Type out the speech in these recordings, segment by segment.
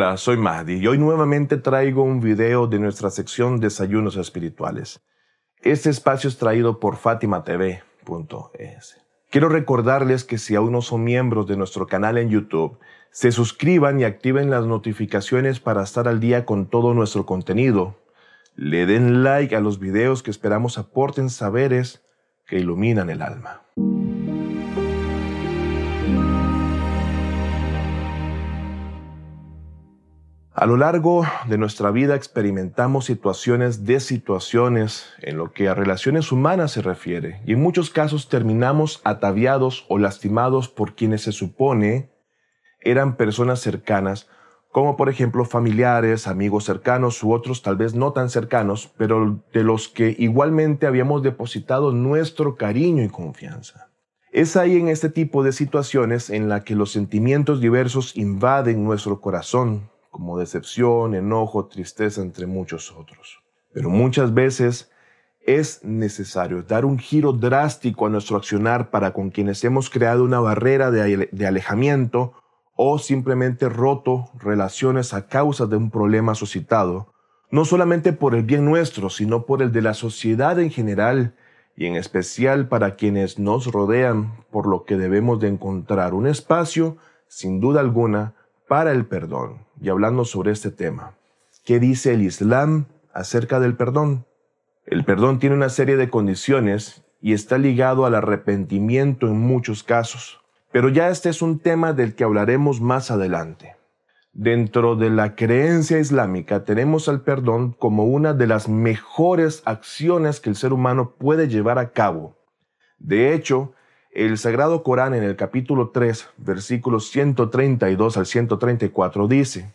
Hola, soy Mahdi y hoy nuevamente traigo un video de nuestra sección Desayunos Espirituales. Este espacio es traído por fatimatv.es. Quiero recordarles que si aún no son miembros de nuestro canal en YouTube, se suscriban y activen las notificaciones para estar al día con todo nuestro contenido. Le den like a los videos que esperamos aporten saberes que iluminan el alma. A lo largo de nuestra vida experimentamos situaciones de situaciones en lo que a relaciones humanas se refiere y en muchos casos terminamos ataviados o lastimados por quienes se supone eran personas cercanas, como por ejemplo familiares, amigos cercanos u otros tal vez no tan cercanos, pero de los que igualmente habíamos depositado nuestro cariño y confianza. Es ahí en este tipo de situaciones en la que los sentimientos diversos invaden nuestro corazón, como decepción, enojo, tristeza, entre muchos otros. Pero muchas veces es necesario dar un giro drástico a nuestro accionar para con quienes hemos creado una barrera de, alejamiento o simplemente roto relaciones a causa de un problema suscitado, no solamente por el bien nuestro, sino por el de la sociedad en general y en especial para quienes nos rodean, por lo que debemos de encontrar un espacio, sin duda alguna, para el perdón. Y hablando sobre este tema, ¿qué dice el Islam acerca del perdón? El perdón tiene una serie de condiciones y está ligado al arrepentimiento en muchos casos. Pero ya este es un tema del que hablaremos más adelante. Dentro de la creencia islámica tenemos al perdón como una de las mejores acciones que el ser humano puede llevar a cabo. De hecho, el Sagrado Corán en el capítulo 3, versículos 132 al 134 dice,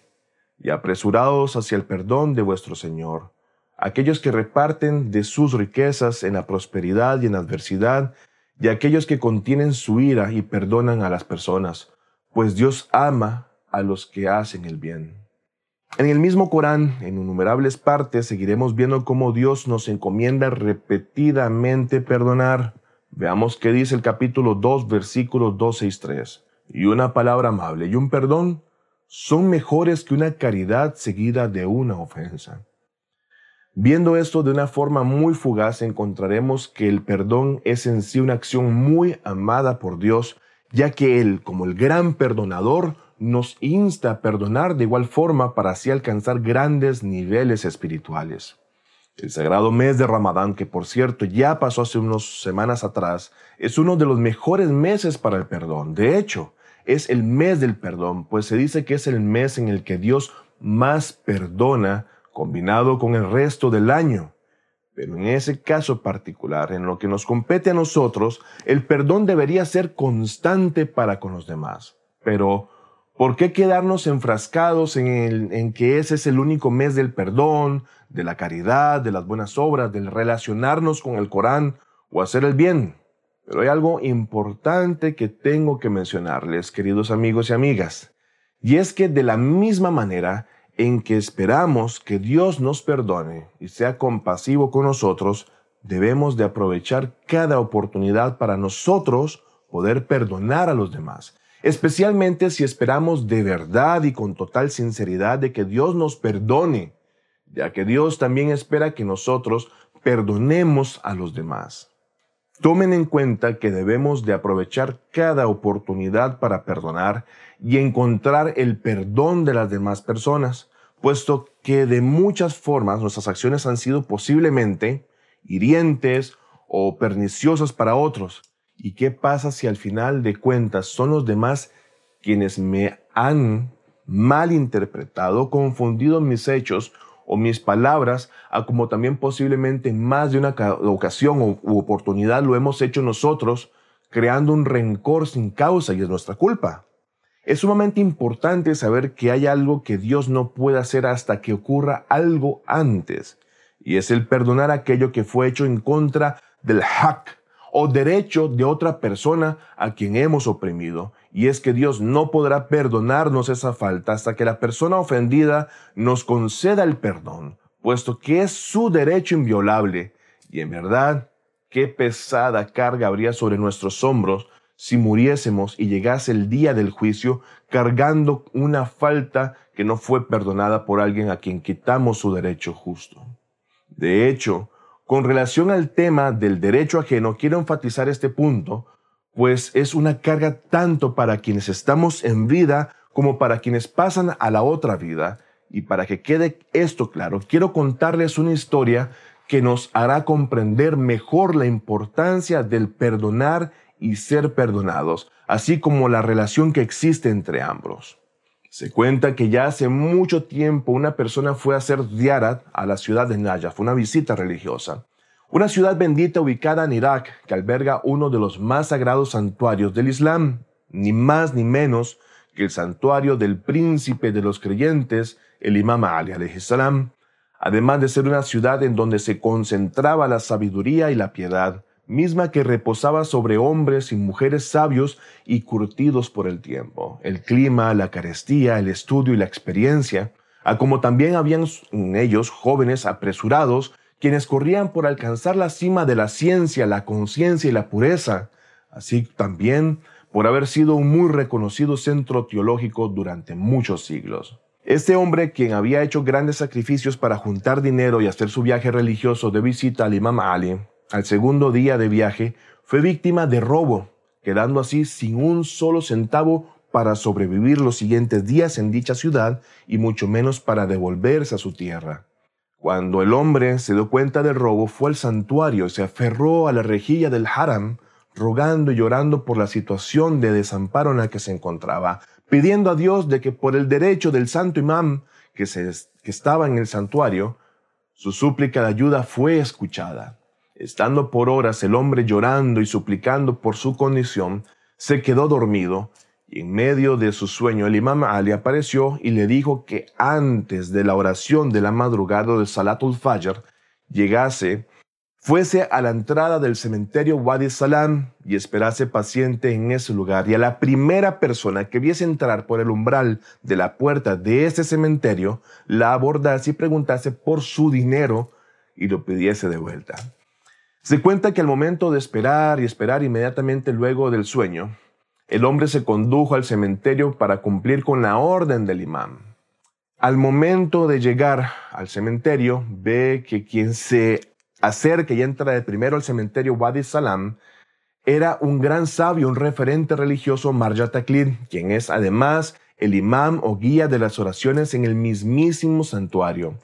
Y apresurados hacia el perdón de vuestro Señor, aquellos que reparten de sus riquezas en la prosperidad y en la adversidad, y aquellos que contienen su ira y perdonan a las personas, pues Dios ama a los que hacen el bien. En el mismo Corán, en innumerables partes, seguiremos viendo cómo Dios nos encomienda repetidamente perdonar. Veamos qué dice el capítulo 2, versículos 12 y 3. Y una palabra amable y un perdón son mejores que una caridad seguida de una ofensa. Viendo esto de una forma muy fugaz, encontraremos que el perdón es en sí una acción muy amada por Dios, ya que Él, como el gran perdonador, nos insta a perdonar de igual forma para así alcanzar grandes niveles espirituales. El sagrado mes de Ramadán, que por cierto ya pasó hace unas semanas atrás, es uno de los mejores meses para el perdón. De hecho, es el mes del perdón, pues se dice que es el mes en el que Dios más perdona combinado con el resto del año. Pero en ese caso particular, en lo que nos compete a nosotros, el perdón debería ser constante para con los demás. Pero, ¿por qué quedarnos enfrascados en, en que ese es el único mes del perdón, de la caridad, de las buenas obras, del relacionarnos con el Corán o hacer el bien. Pero hay algo importante que tengo que mencionarles, queridos amigos y amigas, y es que de la misma manera en que esperamos que Dios nos perdone y sea compasivo con nosotros, debemos de aprovechar cada oportunidad para nosotros poder perdonar a los demás, especialmente si esperamos de verdad y con total sinceridad de que Dios nos perdone ya que Dios también espera que nosotros perdonemos a los demás. Tomen en cuenta que debemos de aprovechar cada oportunidad para perdonar y encontrar el perdón de las demás personas, puesto que de muchas formas nuestras acciones han sido posiblemente hirientes o perniciosas para otros. ¿Y qué pasa si al final de cuentas son los demás quienes me han malinterpretado, confundido mis hechos o mis palabras, como también posiblemente más de una ocasión u oportunidad lo hemos hecho nosotros, creando un rencor sin causa y es nuestra culpa. Es sumamente importante saber que hay algo que Dios no puede hacer hasta que ocurra algo antes, y es el perdonar aquello que fue hecho en contra del haq o derecho de otra persona a quien hemos oprimido y es que Dios no podrá perdonarnos esa falta hasta que la persona ofendida nos conceda el perdón, puesto que es su derecho inviolable. Y en verdad, qué pesada carga habría sobre nuestros hombros si muriésemos y llegase el día del juicio cargando una falta que no fue perdonada por alguien a quien quitamos su derecho justo. De hecho, con relación al tema del derecho ajeno, quiero enfatizar este punto, pues es una carga tanto para quienes estamos en vida como para quienes pasan a la otra vida. Y para que quede esto claro, quiero contarles una historia que nos hará comprender mejor la importancia del perdonar y ser perdonados, así como la relación que existe entre ambos. Se cuenta que ya hace mucho tiempo una persona fue a hacer diarat a la ciudad de Najaf, una visita religiosa. Una ciudad bendita ubicada en Irak que alberga uno de los más sagrados santuarios del Islam, ni más ni menos que el santuario del príncipe de los creyentes, el Imam Ali salam, además de ser una ciudad en donde se concentraba la sabiduría y la piedad, misma que reposaba sobre hombres y mujeres sabios y curtidos por el tiempo, el clima, la carestía, el estudio y la experiencia, a como también habían en ellos jóvenes apresurados quienes corrían por alcanzar la cima de la ciencia, la conciencia y la pureza, así también por haber sido un muy reconocido centro teológico durante muchos siglos. Este hombre, quien había hecho grandes sacrificios para juntar dinero y hacer su viaje religioso de visita al Imam Ali, al segundo día de viaje, fue víctima de robo, quedando así sin un solo centavo para sobrevivir los siguientes días en dicha ciudad y mucho menos para devolverse a su tierra. Cuando el hombre se dio cuenta del robo, fue al santuario se aferró a la rejilla del haram, rogando y llorando por la situación de desamparo en la que se encontraba, pidiendo a Dios de que por el derecho del santo que, que estaba en el santuario, su súplica de ayuda fue escuchada. Estando por horas el hombre llorando y suplicando por su condición, se quedó dormido y en medio de su sueño el imam Ali apareció y le dijo que antes de la oración de la madrugada de Salatul Fajr llegase, fuese a la entrada del cementerio Wadi Salam y esperase paciente en ese lugar y a la primera persona que viese entrar por el umbral de la puerta de ese cementerio la abordase y preguntase por su dinero y lo pidiese de vuelta. Se cuenta que al momento de esperar y esperar inmediatamente luego del sueño, el hombre se condujo al cementerio para cumplir con la orden del imán. Al momento de llegar al cementerio, ve que quien se acerca y entra de primero al cementerio Wadi Salam era un gran sabio, un referente religioso, Marja Taklid, quien es además el imán o guía de las oraciones en el mismísimo santuario.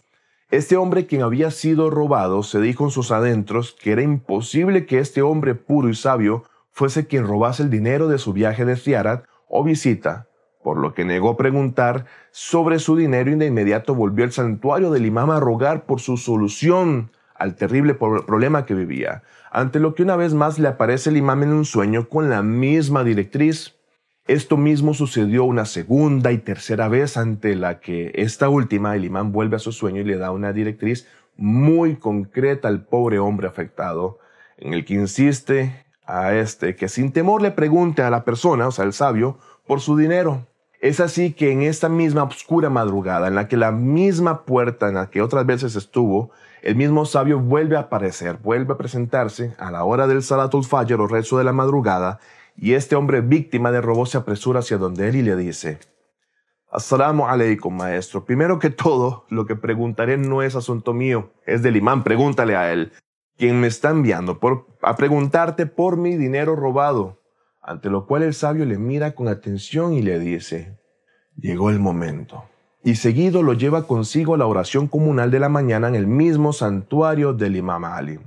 Este hombre quien había sido robado se dijo en sus adentros que era imposible que este hombre puro y sabio fuese quien robase el dinero de su viaje de Ziarat o visita, por lo que negó preguntar sobre su dinero y de inmediato volvió al santuario del imam a rogar por su solución al terrible problema que vivía, ante lo que una vez más le aparece el imam en un sueño con la misma directriz esto mismo sucedió una segunda y tercera vez ante la que esta última, el imán vuelve a su sueño y le da una directriz muy concreta al pobre hombre afectado, en el que insiste a este que sin temor le pregunte a la persona, o sea, el sabio, por su dinero. Es así que en esta misma oscura madrugada, en la que la misma puerta en la que otras veces estuvo, el mismo sabio vuelve a aparecer, vuelve a presentarse a la hora del Salatul Fajr o rezo de la madrugada y este hombre víctima de robo se apresura hacia donde él y le dice, Assalamu alaikum, maestro. Primero que todo, lo que preguntaré no es asunto mío, es del imán, pregúntale a él, quien me está enviando por, a preguntarte por mi dinero robado. Ante lo cual el sabio le mira con atención y le dice, llegó el momento. Y seguido lo lleva consigo a la oración comunal de la mañana en el mismo santuario del imam Ali.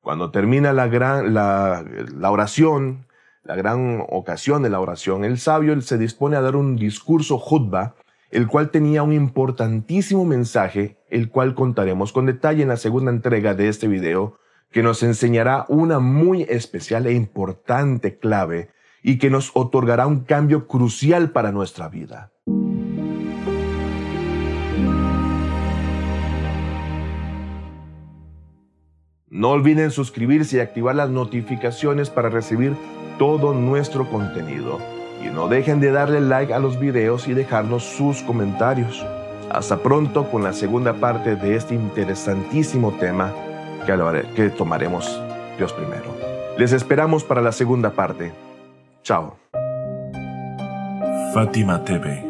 Cuando termina la, gran, la, la oración, la gran ocasión de la oración, el sabio se dispone a dar un discurso jutba, el cual tenía un importantísimo mensaje, el cual contaremos con detalle en la segunda entrega de este video, que nos enseñará una muy especial e importante clave y que nos otorgará un cambio crucial para nuestra vida. No olviden suscribirse y activar las notificaciones para recibir todo nuestro contenido. Y no dejen de darle like a los videos y dejarnos sus comentarios. Hasta pronto con la segunda parte de este interesantísimo tema que, tomaremos Dios primero. Les esperamos para la segunda parte. Chao. Fátima TV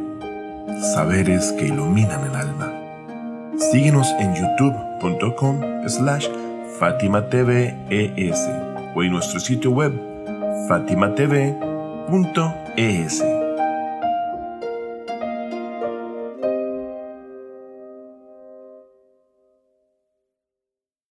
saberes que iluminan el alma. Síguenos en youtube.com slash Fátima TV ES o en nuestro sitio web fatimatv.es.